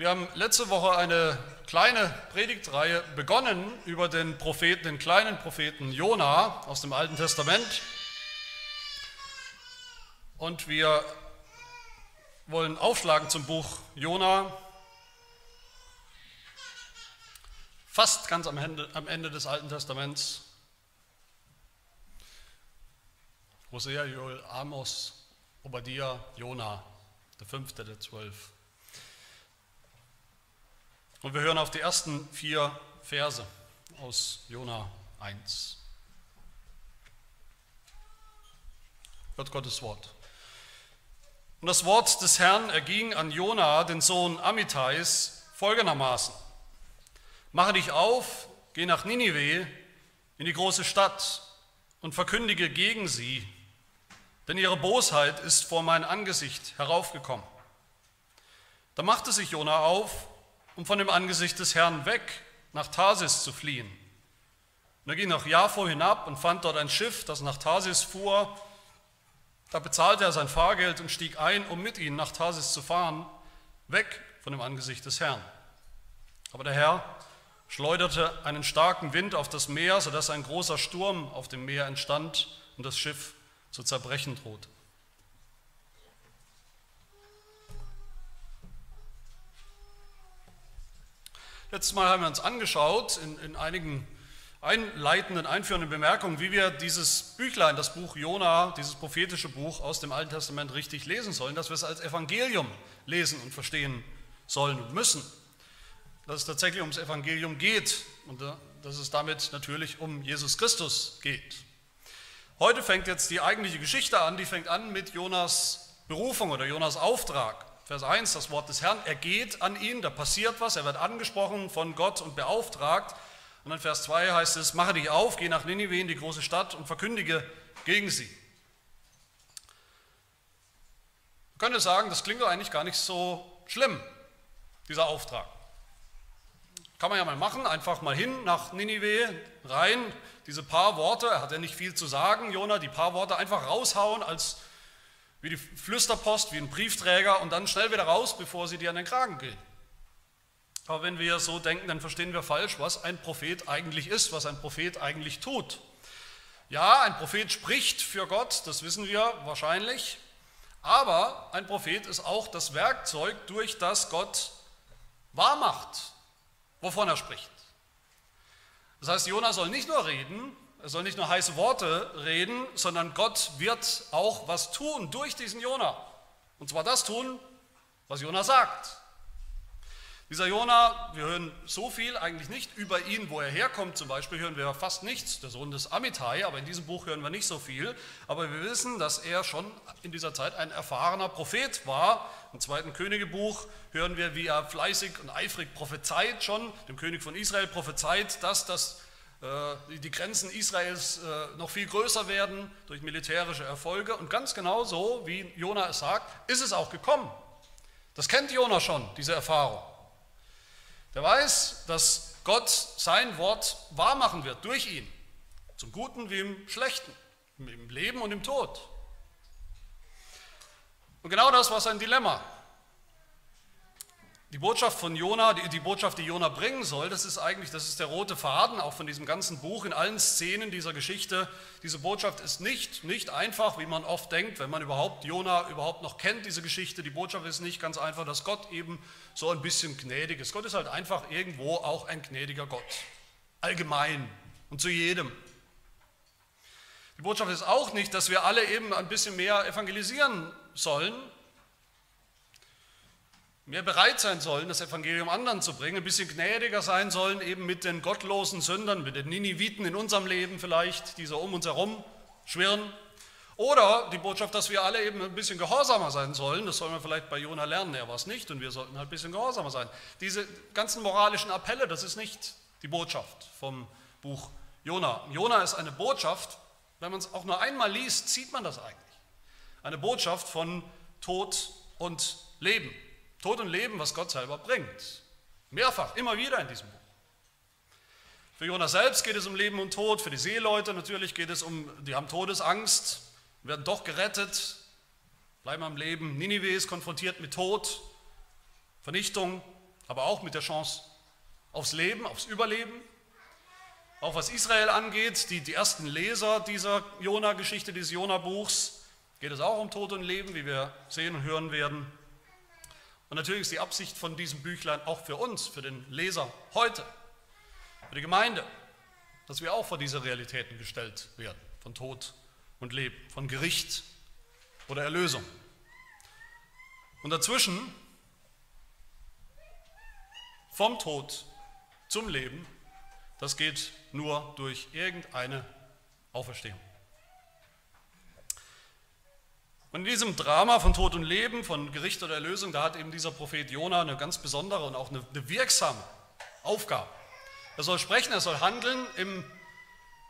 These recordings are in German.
Wir haben letzte Woche eine kleine Predigtreihe begonnen über den Propheten, den kleinen Propheten Jona aus dem Alten Testament. Und wir wollen aufschlagen zum Buch Jona, fast ganz am Ende, am Ende des Alten Testaments. Hosea, Joel, Amos, Obadiah, Jona, der fünfte der zwölf. Und wir hören auf die ersten vier Verse aus Jona 1. Gott Gottes Wort. Und das Wort des Herrn erging an Jona, den Sohn Amitais, folgendermaßen. Mache dich auf, geh nach Ninive, in die große Stadt und verkündige gegen sie, denn ihre Bosheit ist vor mein Angesicht heraufgekommen. Da machte sich Jona auf um von dem Angesicht des Herrn weg nach Tarsis zu fliehen. Und er ging nach Jaffo hinab und fand dort ein Schiff, das nach Tarsis fuhr. Da bezahlte er sein Fahrgeld und stieg ein, um mit ihnen nach Tarsis zu fahren, weg von dem Angesicht des Herrn. Aber der Herr schleuderte einen starken Wind auf das Meer, sodass ein großer Sturm auf dem Meer entstand und das Schiff zu zerbrechen drohte. Letztes Mal haben wir uns angeschaut in, in einigen einleitenden, einführenden Bemerkungen, wie wir dieses Büchlein, das Buch Jona, dieses prophetische Buch aus dem Alten Testament richtig lesen sollen, dass wir es als Evangelium lesen und verstehen sollen und müssen. Dass es tatsächlich ums Evangelium geht und äh, dass es damit natürlich um Jesus Christus geht. Heute fängt jetzt die eigentliche Geschichte an, die fängt an mit Jonas Berufung oder Jonas Auftrag. Vers 1, das Wort des Herrn, er geht an ihn, da passiert was, er wird angesprochen von Gott und beauftragt. Und dann Vers 2 heißt es, mache dich auf, geh nach Ninive in die große Stadt und verkündige gegen sie. Man könnte sagen, das klingt doch eigentlich gar nicht so schlimm, dieser Auftrag. Kann man ja mal machen, einfach mal hin nach Ninive, rein, diese paar Worte, er hat ja nicht viel zu sagen, Jona, die paar Worte einfach raushauen als wie die Flüsterpost, wie ein Briefträger und dann schnell wieder raus, bevor sie dir an den Kragen gehen. Aber wenn wir so denken, dann verstehen wir falsch, was ein Prophet eigentlich ist, was ein Prophet eigentlich tut. Ja, ein Prophet spricht für Gott, das wissen wir wahrscheinlich, aber ein Prophet ist auch das Werkzeug, durch das Gott wahrmacht, wovon er spricht. Das heißt, Jona soll nicht nur reden, er soll nicht nur heiße Worte reden, sondern Gott wird auch was tun durch diesen Jona. Und zwar das tun, was Jona sagt. Dieser Jona, wir hören so viel eigentlich nicht über ihn, wo er herkommt. Zum Beispiel hören wir fast nichts, der Sohn des Amitai, aber in diesem Buch hören wir nicht so viel. Aber wir wissen, dass er schon in dieser Zeit ein erfahrener Prophet war. Im zweiten Königebuch hören wir, wie er fleißig und eifrig prophezeit schon, dem König von Israel prophezeit, dass das die Grenzen Israels äh, noch viel größer werden durch militärische Erfolge. Und ganz genau so, wie Jona es sagt, ist es auch gekommen. Das kennt Jona schon, diese Erfahrung. Der weiß, dass Gott sein Wort wahrmachen wird durch ihn, zum Guten wie im Schlechten, im Leben und im Tod. Und genau das war sein Dilemma. Die Botschaft von Jona, die, die, Botschaft, die Jona bringen soll, das ist eigentlich, das ist der rote Faden auch von diesem ganzen Buch in allen Szenen dieser Geschichte. Diese Botschaft ist nicht, nicht einfach, wie man oft denkt, wenn man überhaupt Jona überhaupt noch kennt, diese Geschichte. Die Botschaft ist nicht ganz einfach, dass Gott eben so ein bisschen gnädig ist. Gott ist halt einfach irgendwo auch ein gnädiger Gott. Allgemein und zu jedem. Die Botschaft ist auch nicht, dass wir alle eben ein bisschen mehr evangelisieren sollen, mehr bereit sein sollen, das Evangelium anderen zu bringen, ein bisschen gnädiger sein sollen, eben mit den gottlosen Sündern, mit den Niniviten in unserem Leben vielleicht, die so um uns herum schwirren. Oder die Botschaft, dass wir alle eben ein bisschen gehorsamer sein sollen, das sollen wir vielleicht bei Jona lernen, er war es nicht und wir sollten halt ein bisschen gehorsamer sein. Diese ganzen moralischen Appelle, das ist nicht die Botschaft vom Buch Jona. Jona ist eine Botschaft, wenn man es auch nur einmal liest, sieht man das eigentlich. Eine Botschaft von Tod und Leben. Tod und Leben, was Gott selber bringt. Mehrfach, immer wieder in diesem Buch. Für Jonas selbst geht es um Leben und Tod, für die Seeleute natürlich geht es um, die haben Todesangst, werden doch gerettet, bleiben am Leben. Ninive ist konfrontiert mit Tod, Vernichtung. aber auch mit der Chance aufs Leben, aufs Überleben. Auch was Israel angeht, die, die ersten Leser dieser Jona-Geschichte, dieses Jona-Buchs, geht es auch um Tod und Leben, wie wir sehen und hören werden. Und natürlich ist die Absicht von diesem Büchlein auch für uns, für den Leser heute, für die Gemeinde, dass wir auch vor diese Realitäten gestellt werden, von Tod und Leben, von Gericht oder Erlösung. Und dazwischen, vom Tod zum Leben, das geht nur durch irgendeine Auferstehung. Und in diesem Drama von Tod und Leben, von Gericht oder Erlösung, da hat eben dieser Prophet Jona eine ganz besondere und auch eine, eine wirksame Aufgabe. Er soll sprechen, er soll handeln im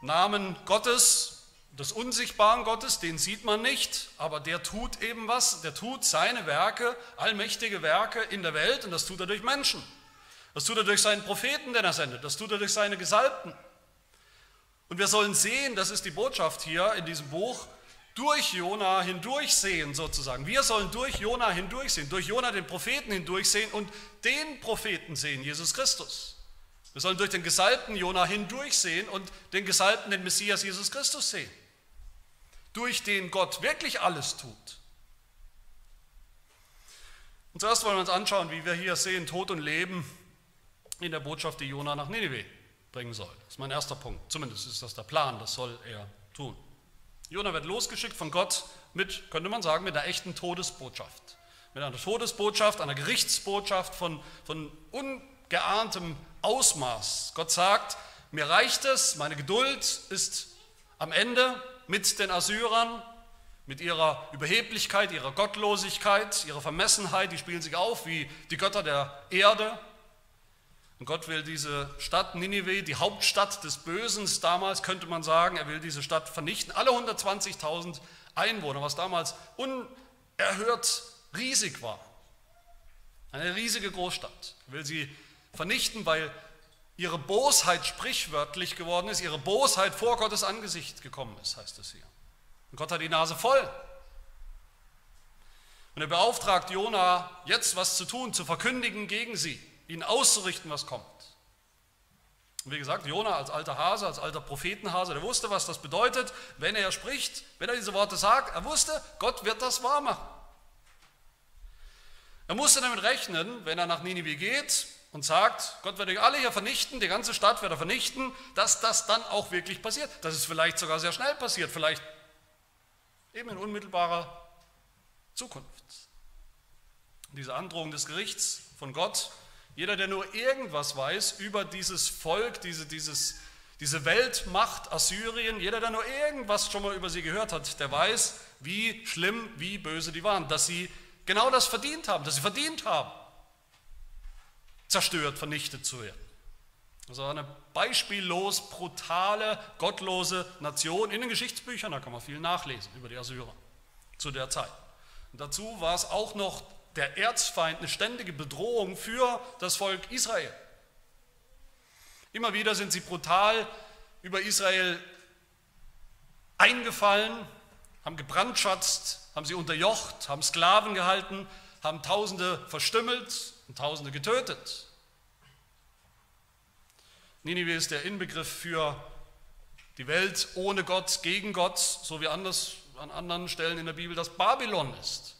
Namen Gottes, des unsichtbaren Gottes, den sieht man nicht, aber der tut eben was, der tut seine Werke, allmächtige Werke in der Welt und das tut er durch Menschen. Das tut er durch seinen Propheten, den er sendet, das tut er durch seine Gesalbten. Und wir sollen sehen, das ist die Botschaft hier in diesem Buch, durch Jona hindurchsehen sozusagen. Wir sollen durch Jona hindurchsehen, durch Jona den Propheten hindurchsehen und den Propheten sehen, Jesus Christus. Wir sollen durch den Gesalbten Jona hindurchsehen und den Gesalbten, den Messias Jesus Christus sehen, durch den Gott wirklich alles tut. Und zuerst wollen wir uns anschauen, wie wir hier sehen, Tod und Leben in der Botschaft, die Jona nach Nineveh bringen soll. Das ist mein erster Punkt. Zumindest ist das der Plan, das soll er tun. Jona wird losgeschickt von Gott mit, könnte man sagen, mit einer echten Todesbotschaft. Mit einer Todesbotschaft, einer Gerichtsbotschaft von, von ungeahntem Ausmaß. Gott sagt, mir reicht es, meine Geduld ist am Ende mit den Assyrern, mit ihrer Überheblichkeit, ihrer Gottlosigkeit, ihrer Vermessenheit, die spielen sich auf wie die Götter der Erde. Und Gott will diese Stadt Ninive, die Hauptstadt des Bösen damals, könnte man sagen, er will diese Stadt vernichten. Alle 120.000 Einwohner, was damals unerhört riesig war. Eine riesige Großstadt. Er will sie vernichten, weil ihre Bosheit sprichwörtlich geworden ist, ihre Bosheit vor Gottes Angesicht gekommen ist, heißt es hier. Und Gott hat die Nase voll. Und er beauftragt Jona, jetzt was zu tun, zu verkündigen gegen sie ihnen auszurichten, was kommt. Und wie gesagt, Jona als alter Hase, als alter Prophetenhase, der wusste, was das bedeutet, wenn er spricht, wenn er diese Worte sagt. Er wusste, Gott wird das wahr machen. Er musste damit rechnen, wenn er nach Ninive geht und sagt, Gott wird euch alle hier vernichten, die ganze Stadt wird er vernichten, dass das dann auch wirklich passiert. Dass es vielleicht sogar sehr schnell passiert, vielleicht eben in unmittelbarer Zukunft. Diese Androhung des Gerichts von Gott jeder, der nur irgendwas weiß über dieses Volk, diese, dieses, diese Weltmacht Assyrien, jeder, der nur irgendwas schon mal über sie gehört hat, der weiß, wie schlimm, wie böse die waren, dass sie genau das verdient haben, dass sie verdient haben, zerstört, vernichtet zu werden. Also eine beispiellos brutale, gottlose Nation in den Geschichtsbüchern, da kann man viel nachlesen über die Assyrer zu der Zeit. Und dazu war es auch noch der Erzfeind eine ständige Bedrohung für das Volk Israel. Immer wieder sind sie brutal über Israel eingefallen, haben gebrandschatzt, haben sie unterjocht, haben Sklaven gehalten, haben Tausende verstümmelt und Tausende getötet. Ninive ist der Inbegriff für die Welt ohne Gott, gegen Gott, so wie anders an anderen Stellen in der Bibel das Babylon ist.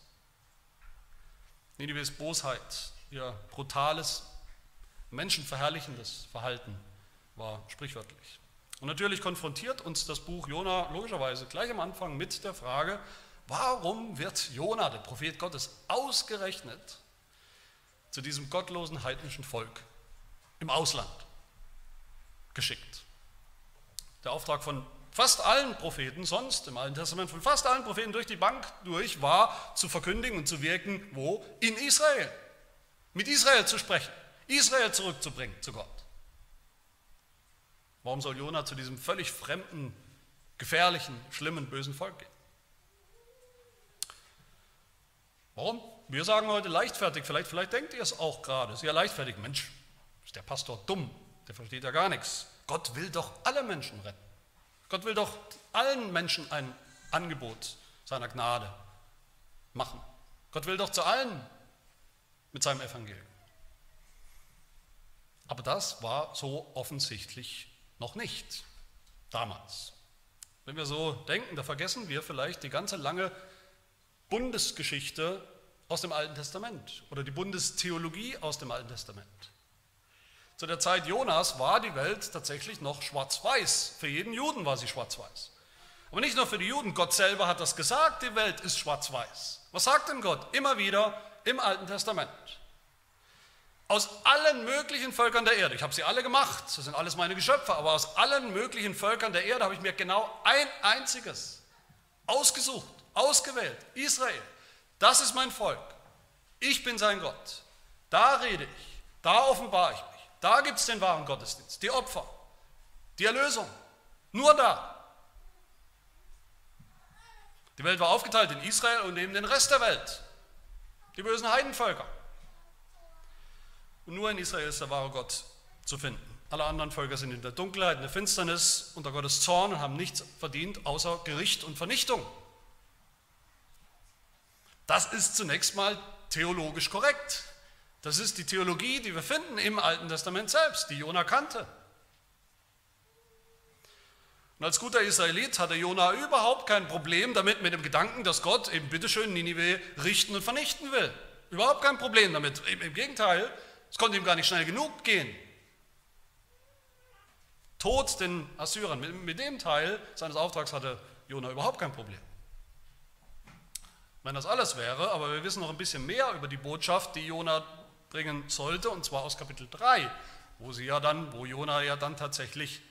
Ninives Bosheit, ihr brutales, menschenverherrlichendes Verhalten war sprichwörtlich. Und natürlich konfrontiert uns das Buch Jona logischerweise gleich am Anfang mit der Frage, warum wird Jona, der Prophet Gottes, ausgerechnet zu diesem gottlosen heidnischen Volk im Ausland geschickt? Der Auftrag von fast allen Propheten sonst im Alten Testament, von fast allen Propheten durch die Bank durch, war zu verkündigen und zu wirken, wo? In Israel. Mit Israel zu sprechen, Israel zurückzubringen zu Gott. Warum soll Jona zu diesem völlig fremden, gefährlichen, schlimmen, bösen Volk gehen? Warum? Wir sagen heute leichtfertig, vielleicht, vielleicht denkt ihr es auch gerade, sehr leichtfertig, Mensch, ist der Pastor dumm, der versteht ja gar nichts. Gott will doch alle Menschen retten. Gott will doch allen Menschen ein Angebot seiner Gnade machen. Gott will doch zu allen mit seinem Evangelium. Aber das war so offensichtlich noch nicht damals. Wenn wir so denken, da vergessen wir vielleicht die ganze lange Bundesgeschichte aus dem Alten Testament oder die Bundestheologie aus dem Alten Testament. Zu der Zeit Jonas war die Welt tatsächlich noch schwarz-weiß. Für jeden Juden war sie schwarz-weiß. Aber nicht nur für die Juden, Gott selber hat das gesagt, die Welt ist schwarz-weiß. Was sagt denn Gott? Immer wieder im Alten Testament. Aus allen möglichen Völkern der Erde, ich habe sie alle gemacht, das sind alles meine Geschöpfe, aber aus allen möglichen Völkern der Erde habe ich mir genau ein einziges ausgesucht, ausgewählt, Israel. Das ist mein Volk. Ich bin sein Gott. Da rede ich, da offenbare ich. Da gibt es den wahren Gottesdienst, die Opfer, die Erlösung. Nur da. Die Welt war aufgeteilt in Israel und eben den Rest der Welt. Die bösen Heidenvölker. Und nur in Israel ist der wahre Gott zu finden. Alle anderen Völker sind in der Dunkelheit, in der Finsternis, unter Gottes Zorn und haben nichts verdient außer Gericht und Vernichtung. Das ist zunächst mal theologisch korrekt. Das ist die Theologie, die wir finden im Alten Testament selbst, die Jona kannte. Und als guter Israelit hatte Jona überhaupt kein Problem damit, mit dem Gedanken, dass Gott eben bitteschön Ninive richten und vernichten will. Überhaupt kein Problem damit. Im Gegenteil, es konnte ihm gar nicht schnell genug gehen. Tod den Assyrern. Mit, dem Teil seines Auftrags hatte Jona überhaupt kein Problem. Wenn das alles wäre, aber wir wissen noch ein bisschen mehr über die Botschaft, die Jona bringen sollte, und zwar aus Kapitel 3, wo sie ja dann, wo Jona ja dann tatsächlich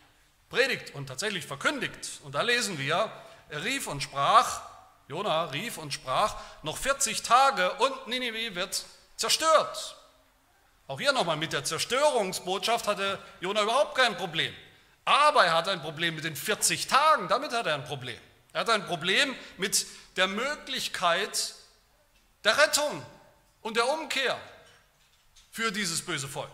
predigt und tatsächlich verkündigt. Und da lesen wir, er rief und sprach, Jona rief und sprach, noch 40 Tage und Ninive wird zerstört. Auch hier nochmal mit der Zerstörungsbotschaft hatte Jona überhaupt kein Problem. Aber er hatte ein Problem mit den 40 Tagen, damit hat er ein Problem. Er hat ein Problem mit der Möglichkeit der Rettung und der Umkehr für dieses böse Volk.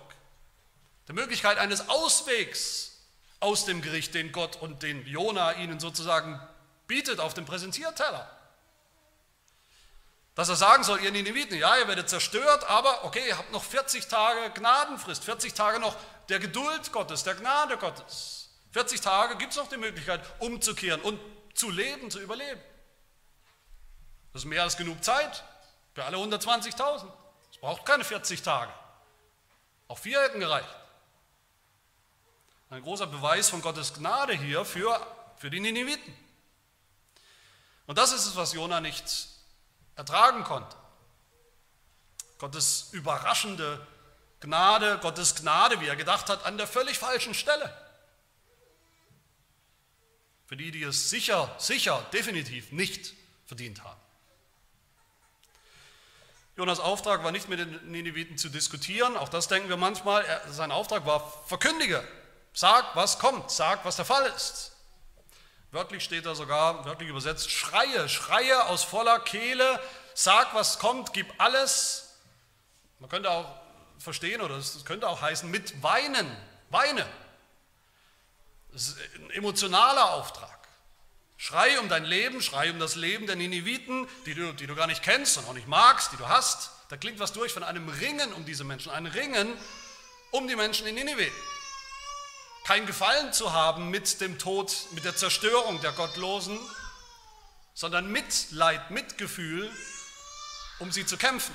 Der Möglichkeit eines Auswegs aus dem Gericht, den Gott und den Jona ihnen sozusagen bietet auf dem Präsentierteller. Dass er sagen soll, ihr Nineviten, ja, ihr werdet zerstört, aber okay, ihr habt noch 40 Tage Gnadenfrist, 40 Tage noch der Geduld Gottes, der Gnade Gottes. 40 Tage gibt es noch die Möglichkeit, umzukehren und zu leben, zu überleben. Das ist mehr als genug Zeit für alle 120.000. Es braucht keine 40 Tage. Auch vier hätten gereicht. Ein großer Beweis von Gottes Gnade hier für, für die Nineviten. Und das ist es, was Jona nicht ertragen konnte. Gottes überraschende Gnade, Gottes Gnade, wie er gedacht hat, an der völlig falschen Stelle. Für die, die es sicher, sicher, definitiv nicht verdient haben. Jonas Auftrag war nicht mit den Nineviten zu diskutieren, auch das denken wir manchmal. Er, sein Auftrag war, verkündige, sag, was kommt, sag, was der Fall ist. Wörtlich steht da sogar, wörtlich übersetzt, schreie, schreie aus voller Kehle, sag, was kommt, gib alles. Man könnte auch verstehen, oder es könnte auch heißen, mit Weinen, weine. Das ist ein emotionaler Auftrag. Schrei um dein Leben, schrei um das Leben der Nineviten, die du, die du gar nicht kennst und auch nicht magst, die du hast. Da klingt was durch von einem Ringen um diese Menschen, ein Ringen um die Menschen in Ninive kein Gefallen zu haben mit dem Tod, mit der Zerstörung der Gottlosen, sondern Mitleid, Mitgefühl, um sie zu kämpfen.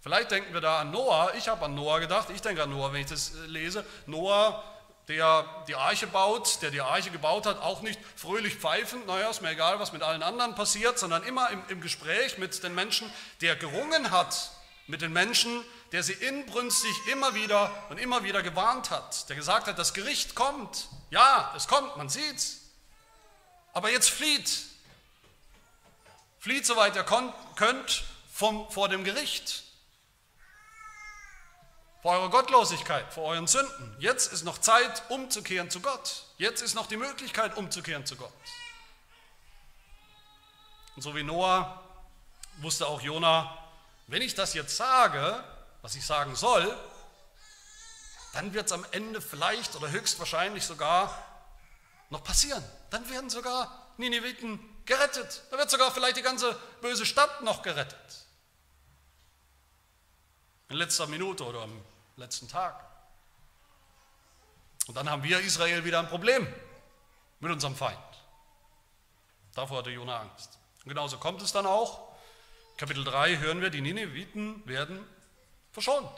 Vielleicht denken wir da an Noah. Ich habe an Noah gedacht. Ich denke an Noah, wenn ich das äh, lese. Noah, der die Arche baut, der die Arche gebaut hat, auch nicht fröhlich pfeifend, naja, ist mir egal, was mit allen anderen passiert, sondern immer im, im Gespräch mit den Menschen, der gerungen hat mit den Menschen, der sie inbrünstig immer wieder und immer wieder gewarnt hat, der gesagt hat, das Gericht kommt, ja, es kommt, man sieht's, aber jetzt flieht, flieht soweit ihr könnt vom, vor dem Gericht, vor eurer Gottlosigkeit, vor euren Sünden. Jetzt ist noch Zeit, umzukehren zu Gott. Jetzt ist noch die Möglichkeit, umzukehren zu Gott. Und so wie Noah wusste auch Jona, wenn ich das jetzt sage, was ich sagen soll, dann wird es am Ende vielleicht oder höchstwahrscheinlich sogar noch passieren. Dann werden sogar Nineviten gerettet. Da wird sogar vielleicht die ganze böse Stadt noch gerettet. In letzter Minute oder letzten Tag. Und dann haben wir Israel wieder ein Problem mit unserem Feind. Davor hatte Jona Angst. Und genauso kommt es dann auch. Kapitel 3 hören wir, die Nineviten werden verschont,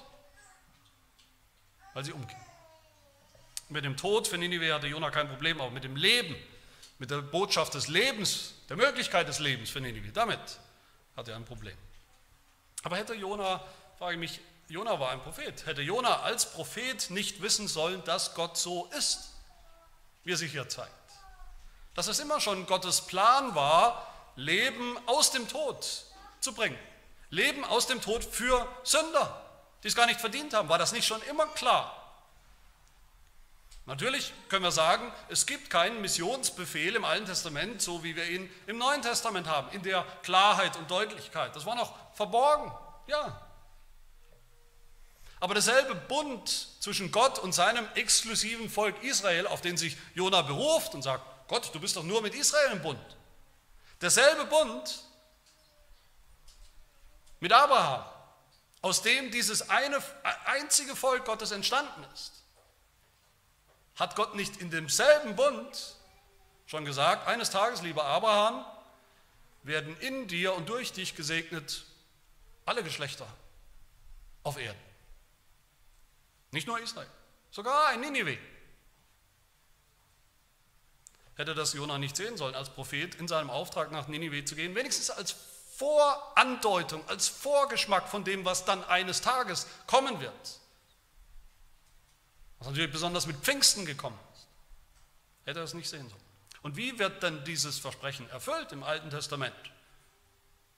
weil sie umgehen. Mit dem Tod für Ninive hatte Jona kein Problem, aber mit dem Leben, mit der Botschaft des Lebens, der Möglichkeit des Lebens für Ninive, damit hat er ein Problem. Aber hätte Jona, frage ich mich, Jona war ein Prophet, hätte Jona als Prophet nicht wissen sollen, dass Gott so ist, wie er sich hier zeigt? Dass es immer schon Gottes Plan war, Leben aus dem Tod zu bringen. Leben aus dem Tod für Sünder, die es gar nicht verdient haben. War das nicht schon immer klar? Natürlich können wir sagen, es gibt keinen Missionsbefehl im Alten Testament, so wie wir ihn im Neuen Testament haben, in der Klarheit und Deutlichkeit. Das war noch verborgen, ja. Aber derselbe Bund zwischen Gott und seinem exklusiven Volk Israel, auf den sich Jona beruft und sagt, Gott, du bist doch nur mit Israel im Bund. Derselbe Bund mit Abraham, aus dem dieses eine einzige Volk Gottes entstanden ist. Hat Gott nicht in demselben Bund schon gesagt, eines Tages, lieber Abraham, werden in dir und durch dich gesegnet alle Geschlechter auf Erden. Nicht nur Israel, sogar ein Ninive. Hätte das Jonah nicht sehen sollen, als Prophet in seinem Auftrag nach Ninive zu gehen, wenigstens als Vorandeutung, als Vorgeschmack von dem, was dann eines Tages kommen wird. Was natürlich besonders mit Pfingsten gekommen ist. Hätte er es nicht sehen sollen. Und wie wird denn dieses Versprechen erfüllt im Alten Testament?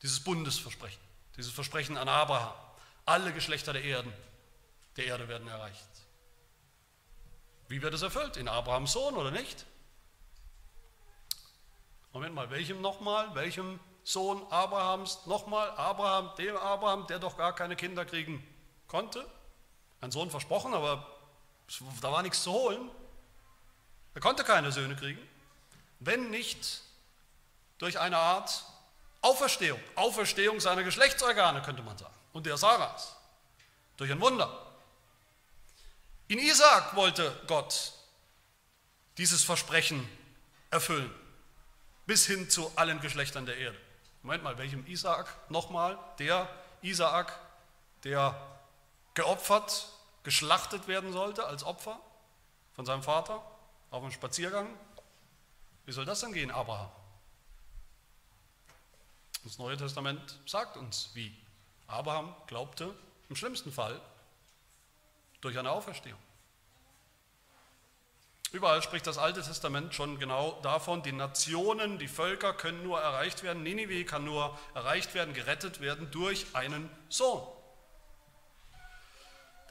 Dieses Bundesversprechen, dieses Versprechen an Abraham. Alle Geschlechter der Erden, der Erde werden erreicht. Wie wird es erfüllt? In Abrahams Sohn oder nicht? Moment mal, welchem nochmal? Welchem Sohn Abrahams nochmal? Abraham, dem Abraham, der doch gar keine Kinder kriegen konnte? Ein Sohn versprochen, aber da war nichts zu holen. Er konnte keine Söhne kriegen, wenn nicht durch eine Art Auferstehung, Auferstehung seiner Geschlechtsorgane, könnte man sagen, und der Sarahs, durch ein Wunder. In Isaak wollte Gott dieses Versprechen erfüllen, bis hin zu allen Geschlechtern der Erde. Moment mal, welchem Isaak nochmal? Der Isaak, der geopfert geschlachtet werden sollte als Opfer von seinem Vater auf einem Spaziergang. Wie soll das dann gehen, Abraham? Das Neue Testament sagt uns, wie. Abraham glaubte im schlimmsten Fall durch eine Auferstehung. Überall spricht das Alte Testament schon genau davon, die Nationen, die Völker können nur erreicht werden, Ninive kann nur erreicht werden, gerettet werden durch einen Sohn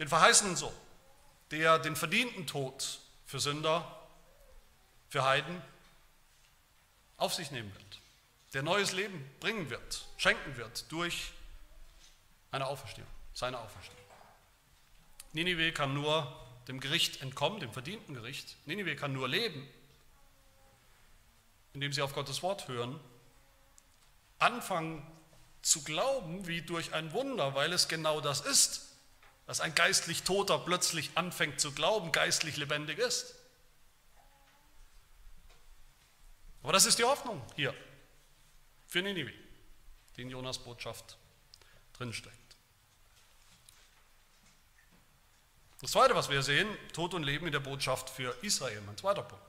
den verheißenen Sohn, der den verdienten Tod für Sünder, für Heiden auf sich nehmen wird, der neues Leben bringen wird, schenken wird durch eine Auferstehung, seine Auferstehung. Ninive kann nur dem Gericht entkommen, dem verdienten Gericht. Ninive kann nur leben, indem sie auf Gottes Wort hören, anfangen zu glauben wie durch ein Wunder, weil es genau das ist, dass ein geistlich Toter plötzlich anfängt zu glauben, geistlich lebendig ist. Aber das ist die Hoffnung hier für Ninive, die in Jonas Botschaft drinsteckt. Das Zweite, was wir sehen, Tod und Leben in der Botschaft für Israel, mein zweiter Punkt.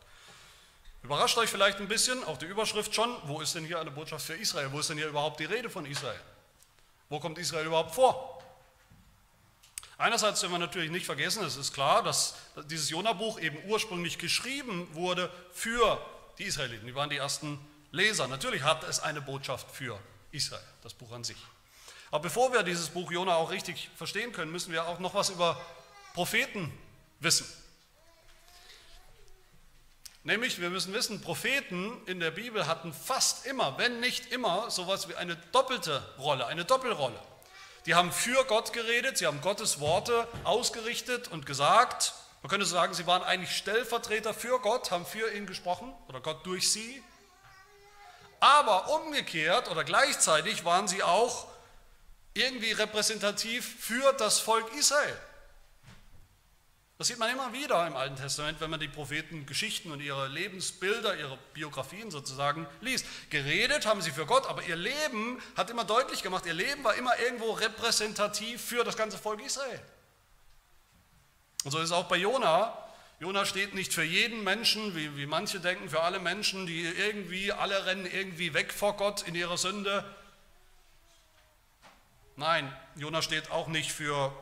Überrascht euch vielleicht ein bisschen, auch die Überschrift schon, wo ist denn hier eine Botschaft für Israel? Wo ist denn hier überhaupt die Rede von Israel? Wo kommt Israel überhaupt vor? Einerseits dürfen wir natürlich nicht vergessen, es ist klar, dass dieses Jona-Buch eben ursprünglich geschrieben wurde für die Israeliten. Die waren die ersten Leser. Natürlich hat es eine Botschaft für Israel, das Buch an sich. Aber bevor wir dieses Buch Jona auch richtig verstehen können, müssen wir auch noch was über Propheten wissen. Nämlich, wir müssen wissen, Propheten in der Bibel hatten fast immer, wenn nicht immer, sowas wie eine doppelte Rolle, eine Doppelrolle. Die haben für Gott geredet, sie haben Gottes Worte ausgerichtet und gesagt. Man könnte sagen, sie waren eigentlich Stellvertreter für Gott, haben für ihn gesprochen oder Gott durch sie. Aber umgekehrt oder gleichzeitig waren sie auch irgendwie repräsentativ für das Volk Israel. Das sieht man immer wieder im Alten Testament, wenn man die Prophetengeschichten und ihre Lebensbilder, ihre Biografien sozusagen liest. Geredet haben sie für Gott, aber ihr Leben hat immer deutlich gemacht, ihr Leben war immer irgendwo repräsentativ für das ganze Volk Israel. Und so ist es auch bei Jona. Jona steht nicht für jeden Menschen, wie, wie manche denken, für alle Menschen, die irgendwie, alle rennen irgendwie weg vor Gott in ihrer Sünde. Nein, Jona steht auch nicht für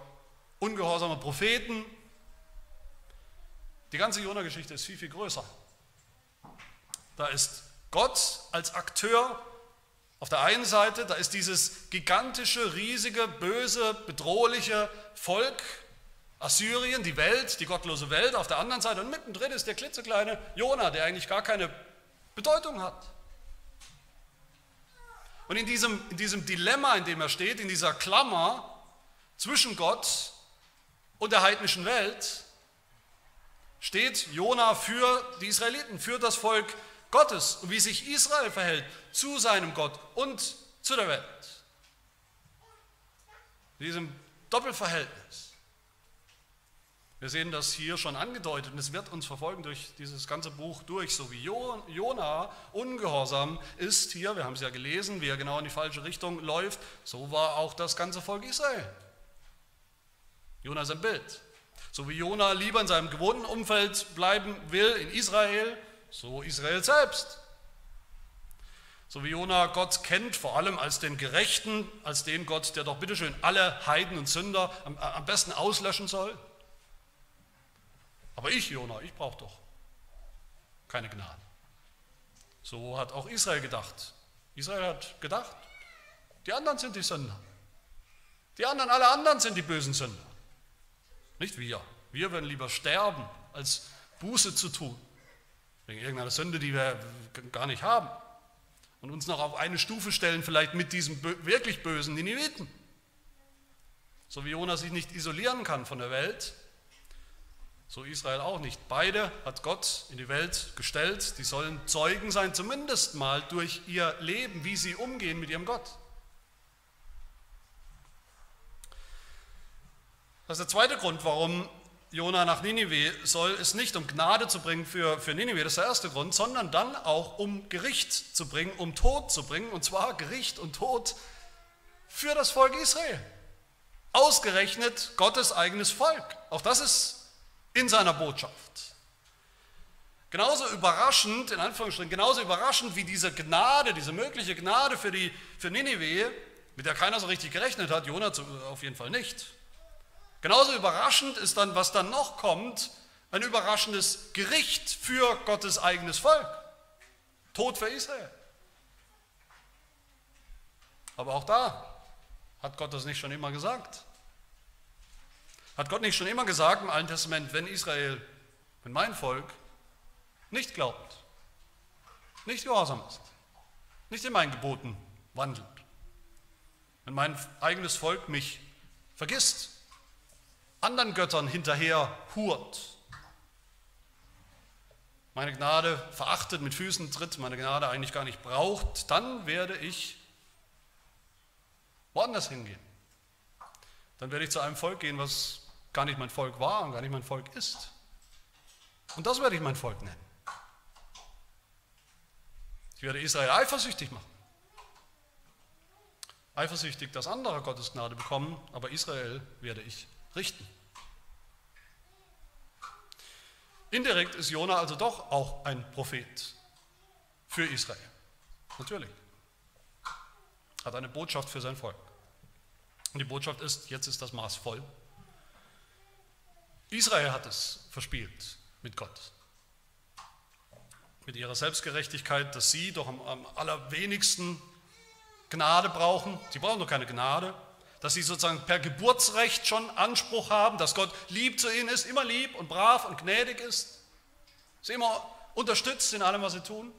ungehorsame Propheten, die ganze Jona-Geschichte ist viel, viel größer. Da ist Gott als Akteur auf der einen Seite, da ist dieses gigantische, riesige, böse, bedrohliche Volk Assyrien, die Welt, die gottlose Welt auf der anderen Seite und mittendrin ist der klitzekleine Jona, der eigentlich gar keine Bedeutung hat. Und in diesem, in diesem Dilemma, in dem er steht, in dieser Klammer zwischen Gott und der heidnischen Welt, steht Jona für die Israeliten, für das Volk Gottes und wie sich Israel verhält zu seinem Gott und zu der Welt. In diesem Doppelverhältnis. Wir sehen das hier schon angedeutet und es wird uns verfolgen durch dieses ganze Buch durch, so wie Jona ungehorsam ist hier, wir haben es ja gelesen, wie er genau in die falsche Richtung läuft, so war auch das ganze Volk Israel. Jona ist ein Bild. So wie Jona lieber in seinem gewohnten Umfeld bleiben will, in Israel, so Israel selbst. So wie Jona Gott kennt, vor allem als den Gerechten, als den Gott, der doch bitteschön alle Heiden und Sünder am, am besten auslöschen soll. Aber ich, Jona, ich brauche doch keine Gnade. So hat auch Israel gedacht. Israel hat gedacht, die anderen sind die Sünder. Die anderen, alle anderen sind die bösen Sünder. Nicht wir. Wir würden lieber sterben, als Buße zu tun. Wegen irgendeiner Sünde, die wir gar nicht haben. Und uns noch auf eine Stufe stellen, vielleicht mit diesem wirklich bösen Nineviten. So wie Jonas sich nicht isolieren kann von der Welt, so Israel auch nicht. Beide hat Gott in die Welt gestellt. Die sollen Zeugen sein, zumindest mal durch ihr Leben, wie sie umgehen mit ihrem Gott. Das ist der zweite Grund, warum Jona nach Ninive soll, ist nicht um Gnade zu bringen für, für Ninive, das ist der erste Grund, sondern dann auch um Gericht zu bringen, um Tod zu bringen, und zwar Gericht und Tod für das Volk Israel. Ausgerechnet Gottes eigenes Volk. Auch das ist in seiner Botschaft. Genauso überraschend, in Anführungsstrichen, genauso überraschend wie diese Gnade, diese mögliche Gnade für, die, für Ninive, mit der keiner so richtig gerechnet hat, Jona auf jeden Fall nicht, Genauso überraschend ist dann, was dann noch kommt, ein überraschendes Gericht für Gottes eigenes Volk. Tod für Israel. Aber auch da hat Gott das nicht schon immer gesagt. Hat Gott nicht schon immer gesagt im Alten Testament, wenn Israel, wenn mein Volk nicht glaubt, nicht gehorsam ist, nicht in meinen Geboten wandelt, wenn mein eigenes Volk mich vergisst, anderen Göttern hinterher hurt, meine Gnade verachtet, mit Füßen tritt, meine Gnade eigentlich gar nicht braucht, dann werde ich woanders hingehen. Dann werde ich zu einem Volk gehen, was gar nicht mein Volk war und gar nicht mein Volk ist. Und das werde ich mein Volk nennen. Ich werde Israel eifersüchtig machen. Eifersüchtig, dass andere Gottes Gnade bekommen, aber Israel werde ich richten. Indirekt ist Jona also doch auch ein Prophet für Israel. Natürlich. Hat eine Botschaft für sein Volk. Und die Botschaft ist, jetzt ist das Maß voll. Israel hat es verspielt mit Gott. Mit ihrer Selbstgerechtigkeit, dass sie doch am, am allerwenigsten Gnade brauchen. Sie brauchen doch keine Gnade dass sie sozusagen per Geburtsrecht schon Anspruch haben, dass Gott lieb zu ihnen ist, immer lieb und brav und gnädig ist, sie immer unterstützt in allem, was sie tun.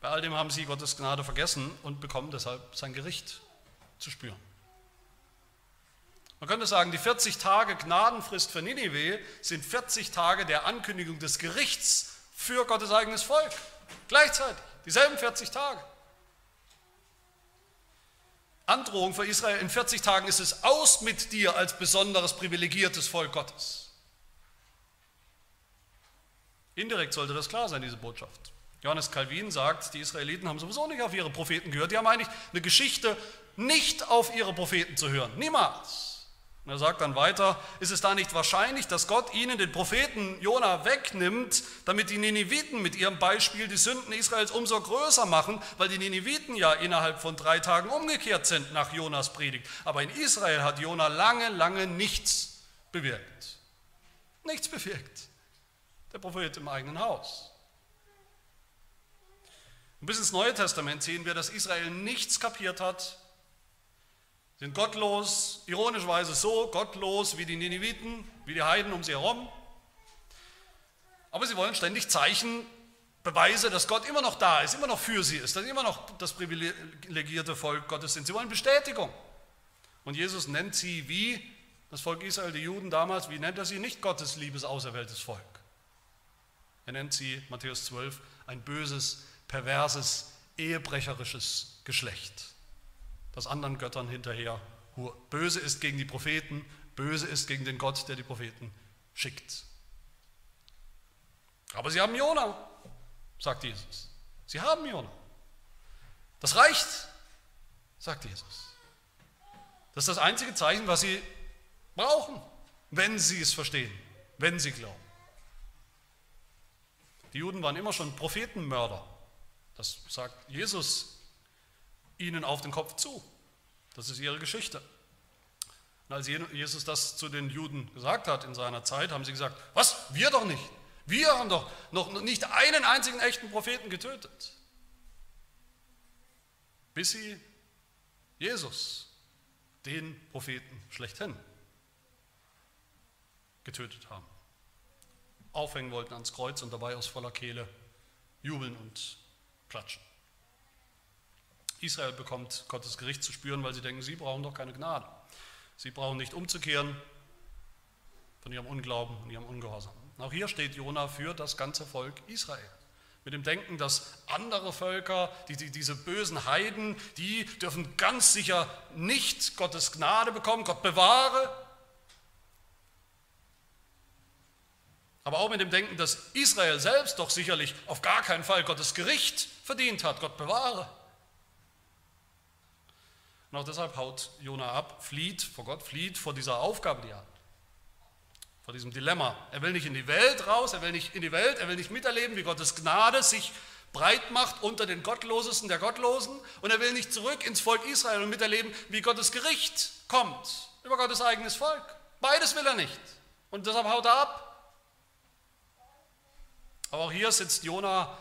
Bei all dem haben sie Gottes Gnade vergessen und bekommen deshalb sein Gericht zu spüren. Man könnte sagen, die 40 Tage Gnadenfrist für Ninive sind 40 Tage der Ankündigung des Gerichts für Gottes eigenes Volk. Gleichzeitig, dieselben 40 Tage. Androhung für Israel, in 40 Tagen ist es aus mit dir als besonderes privilegiertes Volk Gottes. Indirekt sollte das klar sein, diese Botschaft. Johannes Calvin sagt, die Israeliten haben sowieso nicht auf ihre Propheten gehört. Die haben eigentlich eine Geschichte, nicht auf ihre Propheten zu hören. Niemals. Und er sagt dann weiter, ist es da nicht wahrscheinlich, dass Gott ihnen den Propheten Jona wegnimmt, damit die Nineviten mit ihrem Beispiel die Sünden Israels umso größer machen, weil die Nineviten ja innerhalb von drei Tagen umgekehrt sind nach Jonas Predigt. Aber in Israel hat Jona lange, lange nichts bewirkt. Nichts bewirkt. Der Prophet im eigenen Haus. Und bis ins Neue Testament sehen wir, dass Israel nichts kapiert hat sind gottlos, ironischerweise so gottlos wie die Nineviten, wie die Heiden um sie herum. Aber sie wollen ständig Zeichen, Beweise, dass Gott immer noch da ist, immer noch für sie ist, dass sie immer noch das privilegierte Volk Gottes sind. Sie wollen Bestätigung. Und Jesus nennt sie wie das Volk Israel, die Juden damals, wie nennt er sie? Nicht Gottes liebes, auserwähltes Volk. Er nennt sie, Matthäus 12, ein böses, perverses, ehebrecherisches Geschlecht das anderen Göttern hinterher. Böse ist gegen die Propheten, böse ist gegen den Gott, der die Propheten schickt. Aber sie haben Jona, sagt Jesus. Sie haben Jona. Das reicht, sagt Jesus. Das ist das einzige Zeichen, was sie brauchen, wenn sie es verstehen, wenn sie glauben. Die Juden waren immer schon Prophetenmörder. Das sagt Jesus ihnen auf den Kopf zu. Das ist ihre Geschichte. Und als Jesus das zu den Juden gesagt hat in seiner Zeit, haben sie gesagt, was, wir doch nicht. Wir haben doch noch nicht einen einzigen echten Propheten getötet. Bis sie Jesus, den Propheten schlechthin, getötet haben. Aufhängen wollten ans Kreuz und dabei aus voller Kehle jubeln und klatschen. Israel bekommt Gottes Gericht zu spüren, weil sie denken, sie brauchen doch keine Gnade. Sie brauchen nicht umzukehren von ihrem Unglauben und ihrem Ungehorsam. Auch hier steht Jona für das ganze Volk Israel. Mit dem Denken, dass andere Völker, die, die, diese bösen Heiden, die dürfen ganz sicher nicht Gottes Gnade bekommen, Gott bewahre. Aber auch mit dem Denken, dass Israel selbst doch sicherlich auf gar keinen Fall Gottes Gericht verdient hat, Gott bewahre. Und auch deshalb haut Jona ab, flieht vor Gott, flieht vor dieser Aufgabe, die er hat. Vor diesem Dilemma. Er will nicht in die Welt raus, er will nicht in die Welt, er will nicht miterleben, wie Gottes Gnade sich breit macht unter den Gottlosesten der Gottlosen. Und er will nicht zurück ins Volk Israel und miterleben, wie Gottes Gericht kommt über Gottes eigenes Volk. Beides will er nicht. Und deshalb haut er ab. Aber auch hier sitzt Jona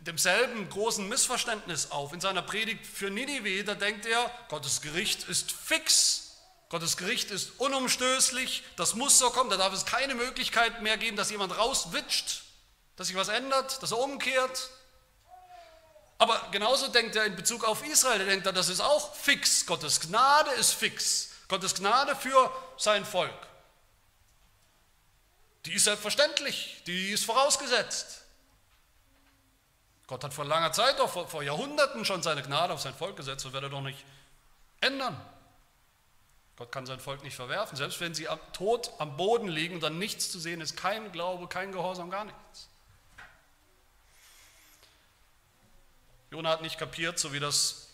demselben großen Missverständnis auf. In seiner Predigt für Ninive, da denkt er, Gottes Gericht ist fix. Gottes Gericht ist unumstößlich, das muss so kommen, da darf es keine Möglichkeit mehr geben, dass jemand rauswitscht, dass sich was ändert, dass er umkehrt. Aber genauso denkt er in Bezug auf Israel, er denkt, das ist auch fix, Gottes Gnade ist fix, Gottes Gnade für sein Volk. Die ist selbstverständlich, die ist vorausgesetzt. Gott hat vor langer Zeit, doch vor, vor Jahrhunderten schon seine Gnade auf sein Volk gesetzt und wird er doch nicht ändern. Gott kann sein Volk nicht verwerfen, selbst wenn sie tot am Boden liegen und dann nichts zu sehen ist, kein Glaube, kein Gehorsam, gar nichts. Jona hat nicht kapiert, so wie das